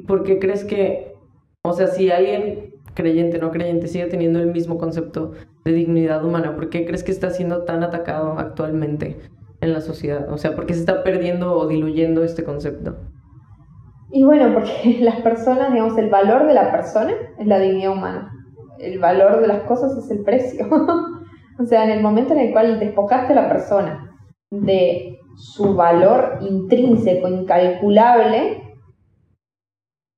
¿Por qué crees que, o sea, si alguien creyente no creyente sigue teniendo el mismo concepto de dignidad humana, ¿por qué crees que está siendo tan atacado actualmente en la sociedad? O sea, ¿por qué se está perdiendo o diluyendo este concepto? Y bueno, porque las personas, digamos, el valor de la persona es la dignidad humana. El valor de las cosas es el precio. o sea, en el momento en el cual despojaste a la persona de su valor intrínseco, incalculable,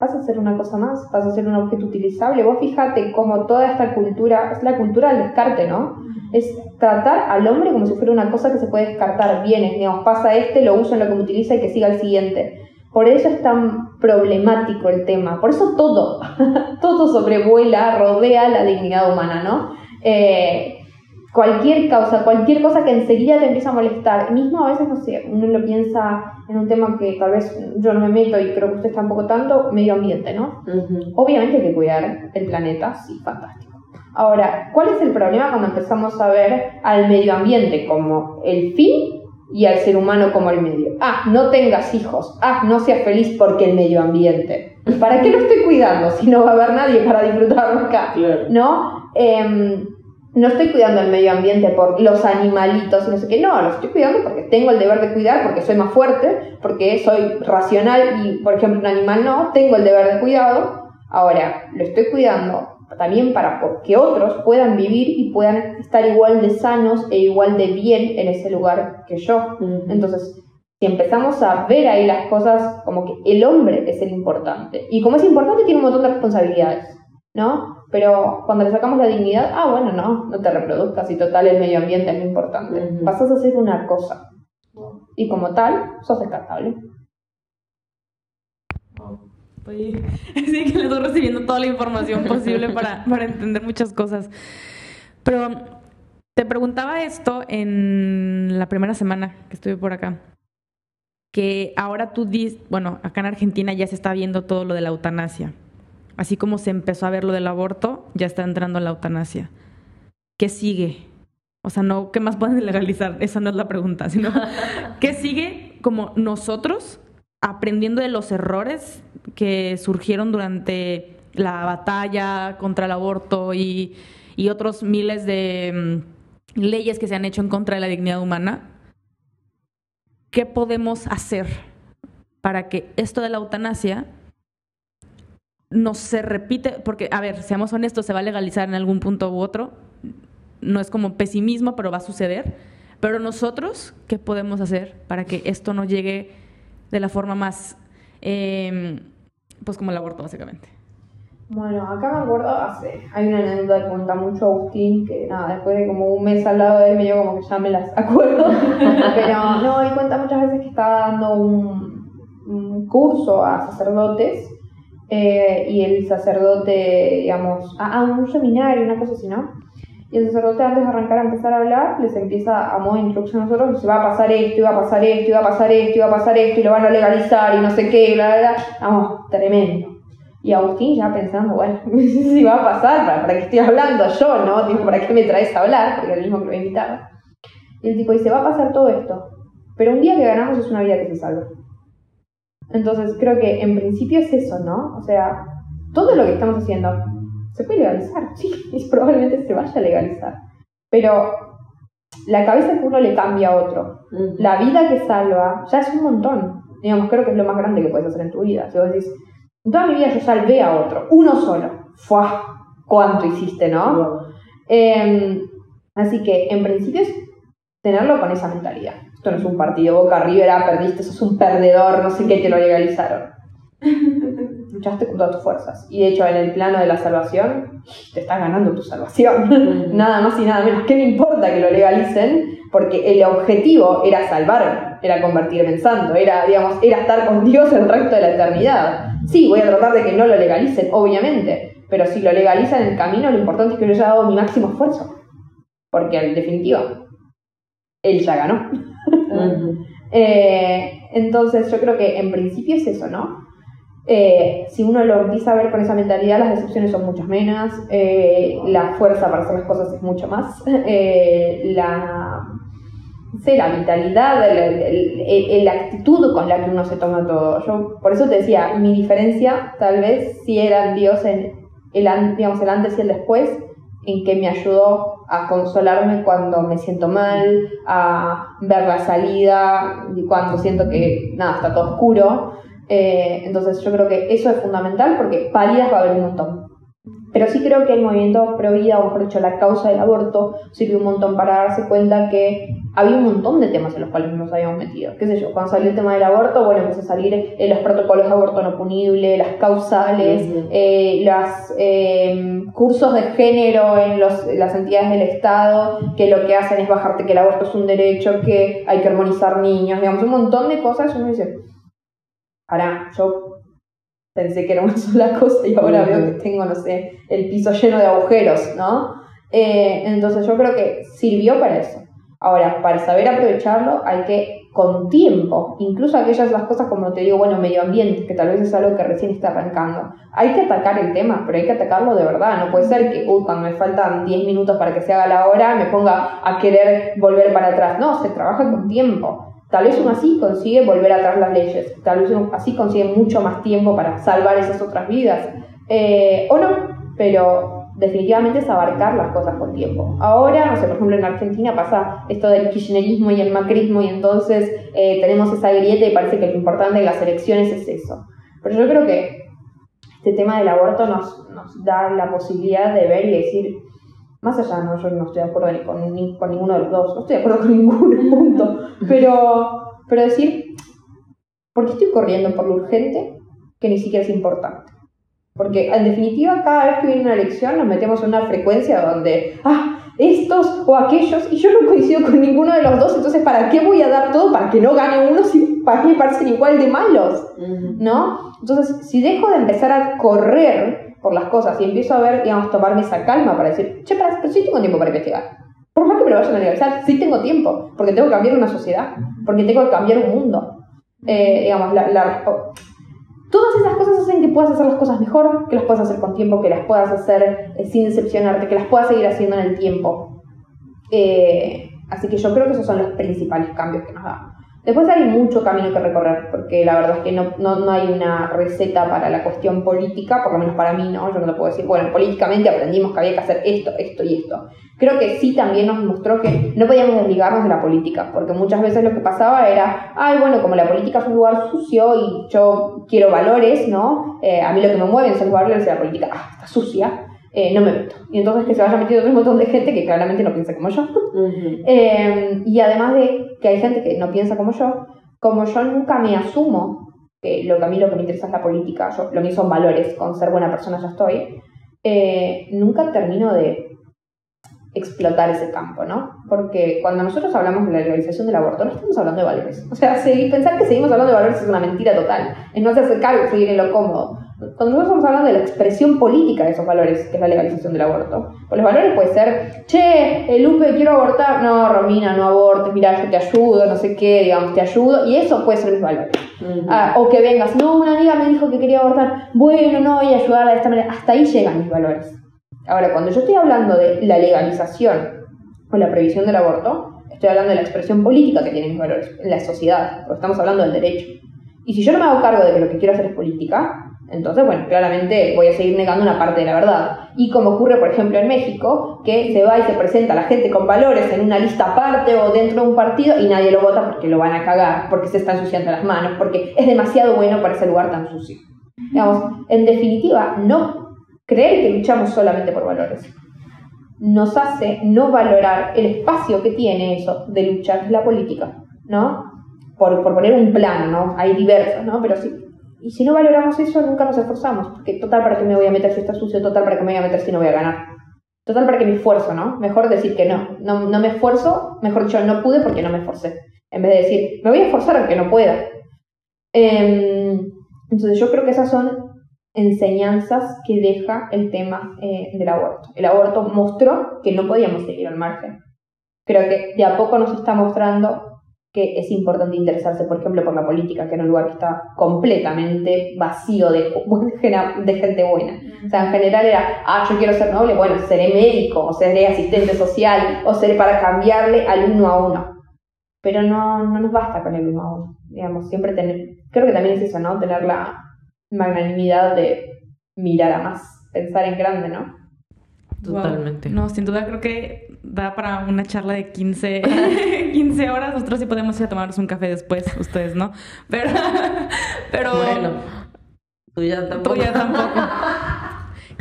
vas a ser una cosa más, vas a ser un objeto utilizable. Vos fíjate cómo toda esta cultura, es la cultura del descarte, ¿no? Es tratar al hombre como si fuera una cosa que se puede descartar. Bienes, digamos, pasa este, lo uso en lo que me utiliza y que siga el siguiente. Por eso es tan problemático el tema. Por eso todo, todo sobrevuela, rodea la dignidad humana, ¿no? Eh, cualquier causa, cualquier cosa que enseguida te empieza a molestar. Mismo a veces, no sé, uno lo piensa en un tema que tal vez yo no me meto y creo que ustedes tampoco tanto, medio ambiente, ¿no? Obviamente hay que cuidar el planeta, sí, fantástico. Ahora, ¿cuál es el problema cuando empezamos a ver al medio ambiente como el fin y al ser humano como el medio? Ah, no tengas hijos. Ah, no seas feliz porque el medio ambiente. ¿Y ¿Para qué lo estoy cuidando si no va a haber nadie para disfrutarlo acá? Claro. ¿No? Em, no estoy cuidando el medio ambiente por los animalitos y no sé qué, no, lo estoy cuidando porque tengo el deber de cuidar, porque soy más fuerte, porque soy racional y, por ejemplo, un animal no, tengo el deber de cuidado. Ahora, lo estoy cuidando también para que otros puedan vivir y puedan estar igual de sanos e igual de bien en ese lugar que yo. Entonces, si empezamos a ver ahí las cosas como que el hombre es el importante, y como es importante tiene un montón de responsabilidades, ¿no? Pero cuando le sacamos la dignidad, ah, bueno, no, no te reproduzcas y total el medio ambiente es lo importante. Ujú. Pasas a ser una cosa. Y como tal, sos descartable. Oye, sí que le estoy recibiendo toda la información posible para, para entender muchas cosas. Pero te preguntaba esto en la primera semana que estuve por acá. Que ahora tú dices, bueno, acá en Argentina ya se está viendo todo lo de la eutanasia. Así como se empezó a ver lo del aborto, ya está entrando la eutanasia. ¿Qué sigue? O sea, no, ¿qué más pueden legalizar? Esa no es la pregunta, sino ¿qué sigue como nosotros aprendiendo de los errores que surgieron durante la batalla contra el aborto y, y otros miles de mm, leyes que se han hecho en contra de la dignidad humana, ¿qué podemos hacer para que esto de la eutanasia no se repite? Porque, a ver, seamos honestos, se va a legalizar en algún punto u otro. No es como pesimismo, pero va a suceder. Pero nosotros, ¿qué podemos hacer para que esto no llegue de la forma más, eh, pues como el aborto, básicamente? Bueno, acá me acuerdo, hace, hay una anécdota que cuenta mucho Agustín, que nada, después de como un mes al lado de él, me dio como que ya me las acuerdo, pero no, él cuenta muchas veces que estaba dando un, un curso a sacerdotes, eh, y el sacerdote, digamos, a, a, un seminario, una cosa así, ¿no? Y el sacerdote antes de arrancar a empezar a hablar, les empieza a modo de instrucción a nosotros, dice, va a pasar esto, va a pasar esto, va a pasar esto, va a pasar esto, y lo van a legalizar, y no sé qué, y bla, bla, bla. Vamos, tremendo. Y Agustín ya pensando, bueno, si va a pasar, ¿para, para qué estoy hablando yo, no? Tipo, ¿para qué me traes a hablar? Porque el mismo que lo invitaba. Y el tipo dice, va a pasar todo esto, pero un día que ganamos es una vida que se salva. Entonces creo que en principio es eso, ¿no? O sea, todo lo que estamos haciendo se puede legalizar, sí, y probablemente se vaya a legalizar. Pero la cabeza que uno le cambia a otro, la vida que salva, ya es un montón. Digamos, creo que es lo más grande que puedes hacer en tu vida. Si vos decís, en toda mi vida yo salvé a otro, uno solo. ¡Fua! ¿Cuánto hiciste, no? Wow. Eh, así que, en principio, es tenerlo con esa mentalidad. Esto no es un partido Boca River, ah, perdiste, sos un perdedor, no sé qué, te lo legalizaron. Luchaste con todas tus fuerzas. Y de hecho, en el plano de la salvación, te estás ganando tu salvación. nada más y nada menos. ¿Qué me importa que lo legalicen? Porque el objetivo era salvarme, era convertirme en santo, era, digamos, era estar con Dios el resto de la eternidad. Sí, voy a tratar de que no lo legalicen, obviamente, pero si lo legalizan en el camino, lo importante es que yo haya dado mi máximo esfuerzo. Porque en definitiva, él ya ganó. Eh, entonces yo creo que en principio es eso, ¿no? Eh, si uno lo empieza a ver con esa mentalidad, las decepciones son muchas menos, eh, la fuerza para hacer las cosas es mucho más, la, sé, la el, la actitud con la que uno se toma todo. Yo por eso te decía, mi diferencia tal vez si era Dios en el, digamos, el antes y el después, en que me ayudó a consolarme cuando me siento mal, a ver la salida, cuando siento que nada, está todo oscuro. Eh, entonces yo creo que eso es fundamental porque paridas va a haber un montón. Pero sí creo que el movimiento pro vida, o mejor dicho, la causa del aborto, sirvió un montón para darse cuenta que había un montón de temas en los cuales nos habíamos metido. ¿Qué sé yo? Cuando salió el tema del aborto, bueno, empezó a salir eh, los protocolos de aborto no punible, las causales, uh -huh. eh, los eh, cursos de género en los, las entidades del Estado, que lo que hacen es bajarte que el aborto es un derecho, que hay que armonizar niños, digamos, un montón de cosas. Uno dice, ahora, yo pensé que era una sola cosa y ahora uh -huh. veo que tengo, no sé, el piso lleno de agujeros, ¿no? Eh, entonces yo creo que sirvió para eso. Ahora, para saber aprovecharlo hay que, con tiempo, incluso aquellas las cosas como te digo, bueno, medio ambiente, que tal vez es algo que recién está arrancando. Hay que atacar el tema, pero hay que atacarlo de verdad. No puede ser que, uy, cuando me faltan 10 minutos para que se haga la hora, me ponga a querer volver para atrás. No, se trabaja con tiempo. Tal vez uno así consigue volver atrás las leyes, tal vez uno así consigue mucho más tiempo para salvar esas otras vidas, eh, o no, pero definitivamente es abarcar las cosas con tiempo. Ahora, no sé, por ejemplo en Argentina pasa esto del kirchnerismo y el macrismo y entonces eh, tenemos esa grieta y parece que lo importante de las elecciones es eso. Pero yo creo que este tema del aborto nos, nos da la posibilidad de ver y decir, más allá, no, yo no estoy de acuerdo ni con, ni con ninguno de los dos, no estoy de acuerdo con ningún punto, pero, pero decir, ¿por qué estoy corriendo por lo urgente que ni siquiera es importante? Porque en definitiva, cada vez que viene una elección nos metemos en una frecuencia donde, ah, estos o aquellos, y yo no coincido con ninguno de los dos, entonces ¿para qué voy a dar todo para que no gane uno si para mí me parecen igual de malos? Uh -huh. ¿No? Entonces, si dejo de empezar a correr por las cosas y empiezo a ver, digamos, tomarme esa calma para decir, che, pero sí tengo tiempo para investigar. Por más que me lo vayan a legalizar, sí tengo tiempo, porque tengo que cambiar una sociedad, porque tengo que cambiar un mundo. Eh, digamos, la, la, todas esas cosas hacen que puedas hacer las cosas mejor, que las puedas hacer con tiempo, que las puedas hacer eh, sin decepcionarte, que las puedas seguir haciendo en el tiempo. Eh, así que yo creo que esos son los principales cambios que nos da. Después hay mucho camino que recorrer, porque la verdad es que no, no, no, hay una receta para la cuestión política, por lo menos para mí, ¿no? Yo no te puedo decir, bueno, políticamente aprendimos que había que hacer esto, esto y esto. Creo que sí también nos mostró que no podíamos desligarnos de la política, porque muchas veces lo que pasaba era, ay, bueno, como la política es un lugar sucio y yo quiero valores, ¿no? Eh, a mí lo que me mueven son los valores de la política, ah, está sucia, eh, no me meto. Y entonces que se vaya metiendo un montón de gente que claramente no piensa como yo. Eh, y además de que hay gente que no piensa como yo, como yo nunca me asumo que lo que a mí lo que me interesa es la política, yo, lo mío son valores, con ser buena persona ya estoy, eh, nunca termino de explotar ese campo, ¿no? Porque cuando nosotros hablamos de la legalización del aborto, no estamos hablando de valores. O sea, pensar que seguimos hablando de valores es una mentira total. Es no hacerse cargo, seguir en lo cómodo. Cuando nosotros estamos hablando de la expresión política de esos valores, que es la legalización del aborto, pues los valores puede ser, che, el Lupe, quiero abortar, no, Romina, no abortes, mira, yo te ayudo, no sé qué, digamos, te ayudo, y eso puede ser mis valores. Ah, o que vengas, no, una amiga me dijo que quería abortar, bueno, no, voy a ayudarla de esta manera, hasta ahí llegan mis valores. Ahora, cuando yo estoy hablando de la legalización o la previsión del aborto, estoy hablando de la expresión política que tienen mis valores en la sociedad, porque estamos hablando del derecho. Y si yo no me hago cargo de que lo que quiero hacer es política, entonces, bueno, claramente voy a seguir negando una parte de la verdad. Y como ocurre, por ejemplo, en México, que se va y se presenta la gente con valores en una lista aparte o dentro de un partido y nadie lo vota porque lo van a cagar, porque se están ensuciando las manos, porque es demasiado bueno para ese lugar tan sucio. Digamos, en definitiva, no creer que luchamos solamente por valores nos hace no valorar el espacio que tiene eso de luchar, la política, ¿no? Por, por poner un plano, ¿no? Hay diversos, ¿no? Pero sí, y si no valoramos eso, nunca nos esforzamos. Porque total, ¿para qué me voy a meter si está sucio? Total, ¿para qué me voy a meter si no voy a ganar? Total, ¿para qué me esfuerzo, no? Mejor decir que no. No, no me esfuerzo, mejor dicho, no pude porque no me esforcé. En vez de decir, me voy a esforzar aunque no pueda. Em, entonces yo creo que esas son enseñanzas que deja el tema eh, del aborto. El aborto mostró que no podíamos seguir al margen. Creo que de a poco nos está mostrando que es importante interesarse, por ejemplo, por la política, que es un lugar que está completamente vacío de, de gente buena. O sea, en general era, ah, yo quiero ser noble, bueno, seré médico, o seré asistente social, o seré para cambiarle al uno a uno. Pero no, no nos basta con el uno a uno. Digamos, siempre tener, creo que también es eso, ¿no? Tener la magnanimidad de mirar a más, pensar en grande, ¿no? Totalmente. No, sin duda creo que da para una charla de 15, 15 horas. Nosotros sí podemos ir a tomarnos un café después, ustedes no. Pero, pero bueno, tú ya tampoco. Tú ya tampoco.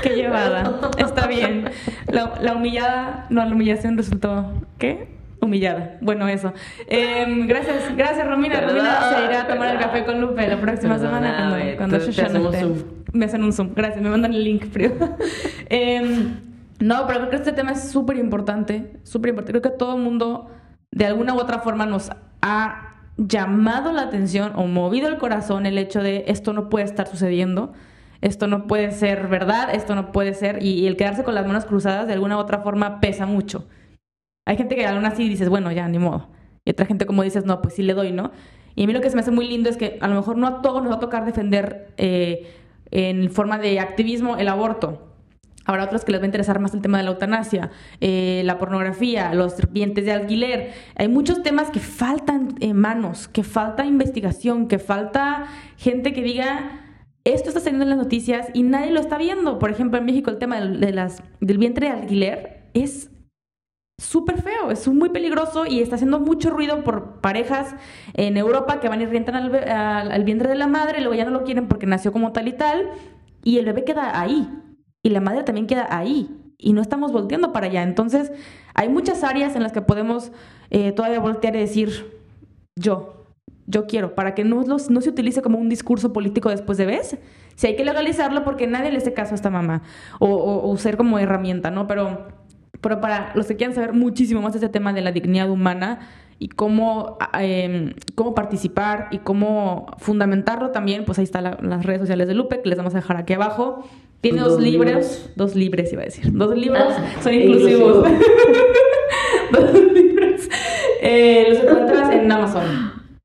Qué llevada. Está bien. La, la, humillada, no, la humillación resultó, ¿qué? Humillada. Bueno, eso. Eh, gracias, gracias Romina. Romina se irá a tomar el café con Lupe la próxima semana cuando, cuando yo ya no esté. Me hacen un Zoom. Gracias, me mandan el link frío. eh, no, pero creo que este tema es súper importante, súper importante. Creo que todo el mundo, de alguna u otra forma, nos ha llamado la atención o movido el corazón el hecho de esto no puede estar sucediendo, esto no puede ser verdad, esto no puede ser, y, el quedarse con las manos cruzadas de alguna u otra forma pesa mucho. Hay gente que aún así dices, bueno, ya, ni modo. Y otra gente como dices, no, pues sí le doy, ¿no? Y a mí lo que se me hace muy lindo es que a lo mejor no a todos nos va a tocar defender eh, en forma de activismo el aborto Habrá otros que les va a interesar más el tema de la eutanasia, eh, la pornografía, los serpientes de alquiler. Hay muchos temas que faltan en manos, que falta investigación, que falta gente que diga, esto está saliendo en las noticias y nadie lo está viendo. Por ejemplo, en México el tema de del vientre de alquiler es súper feo, es muy peligroso y está haciendo mucho ruido por parejas en Europa que van y rientan al, al vientre de la madre, luego ya no lo quieren porque nació como tal y tal, y el bebé queda ahí y la madre también queda ahí y no estamos volteando para allá. Entonces, hay muchas áreas en las que podemos eh, todavía voltear y decir, yo, yo quiero, para que no, no se utilice como un discurso político después de vez. Si hay que legalizarlo porque nadie le hace caso a esta mamá o, o, usar como herramienta, ¿no? Pero, pero para los que quieran saber muchísimo más de este tema de la dignidad humana, y cómo, em, cómo participar y cómo fundamentarlo también, pues ahí están las redes sociales de Lupe, que les vamos a dejar aquí abajo. Tiene dos, libros, dos libros iba a decir, dos libros, ah, son inclusivos. dos libros. Eh, los encuentras en Amazon.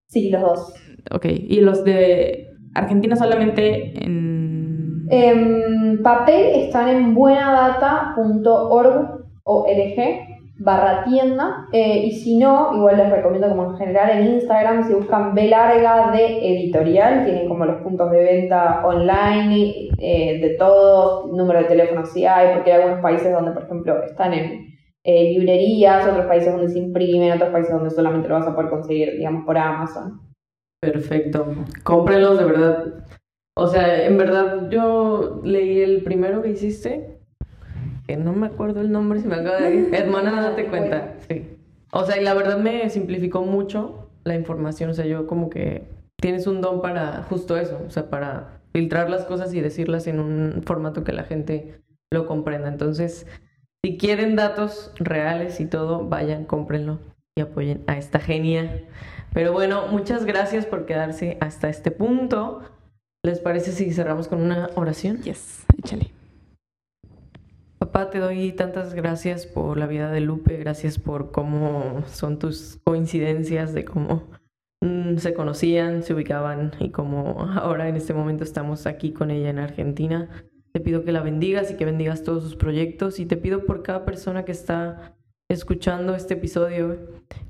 Sí, los dos. Ok, y los de Argentina solamente en... En papel están en buenadata.org o LG barra tienda. Eh, y si no, igual les recomiendo como en general en Instagram, si buscan B larga de editorial, tienen como los puntos de venta online eh, de todo, número de teléfono si hay, porque hay algunos países donde, por ejemplo, están en eh, librerías, otros países donde se imprimen, otros países donde solamente lo vas a poder conseguir, digamos, por Amazon. Perfecto. Cómprenlos de verdad. O sea, en verdad yo leí el primero que hiciste que no me acuerdo el nombre, si me acaba de ir. Hermana, date cuenta. Sí. O sea, y la verdad me simplificó mucho la información. O sea, yo como que tienes un don para justo eso, o sea, para filtrar las cosas y decirlas en un formato que la gente lo comprenda. Entonces, si quieren datos reales y todo, vayan, cómprenlo y apoyen a esta genia. Pero bueno, muchas gracias por quedarse hasta este punto. ¿Les parece si cerramos con una oración? Yes, échale. Papá, te doy tantas gracias por la vida de Lupe, gracias por cómo son tus coincidencias, de cómo mm, se conocían, se ubicaban y cómo ahora en este momento estamos aquí con ella en Argentina. Te pido que la bendigas y que bendigas todos sus proyectos y te pido por cada persona que está escuchando este episodio,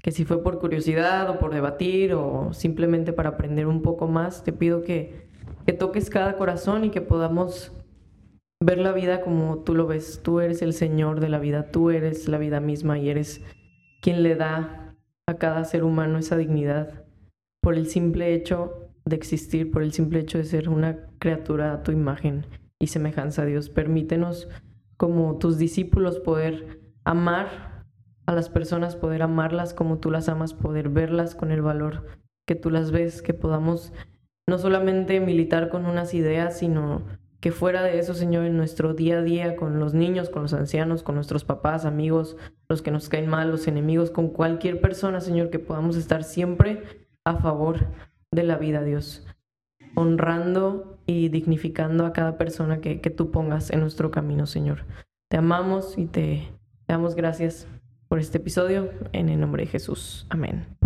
que si fue por curiosidad o por debatir o simplemente para aprender un poco más, te pido que, que toques cada corazón y que podamos ver la vida como tú lo ves. Tú eres el Señor de la vida, tú eres la vida misma y eres quien le da a cada ser humano esa dignidad por el simple hecho de existir, por el simple hecho de ser una criatura a tu imagen y semejanza a Dios. Permítenos como tus discípulos poder amar a las personas, poder amarlas como tú las amas, poder verlas con el valor que tú las ves, que podamos no solamente militar con unas ideas, sino que fuera de eso, Señor, en nuestro día a día, con los niños, con los ancianos, con nuestros papás, amigos, los que nos caen mal, los enemigos, con cualquier persona, Señor, que podamos estar siempre a favor de la vida, Dios, honrando y dignificando a cada persona que, que tú pongas en nuestro camino, Señor. Te amamos y te damos gracias por este episodio, en el nombre de Jesús. Amén.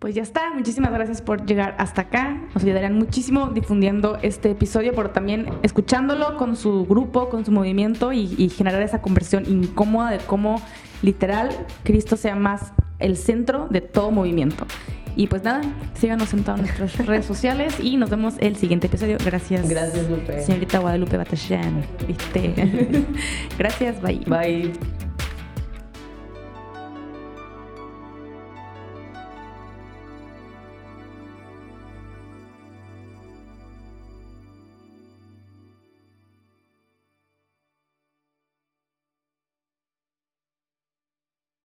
Pues ya está, muchísimas gracias por llegar hasta acá. Nos ayudarían muchísimo difundiendo este episodio, pero también escuchándolo con su grupo, con su movimiento y, generar esa conversión incómoda de cómo literal Cristo sea más el centro de todo movimiento. Y pues nada, síganos en todas nuestras redes sociales y nos vemos el siguiente episodio. Gracias. Gracias, Lupe. Señorita Guadalupe Batallán. ¿Viste? Gracias, bye. Bye.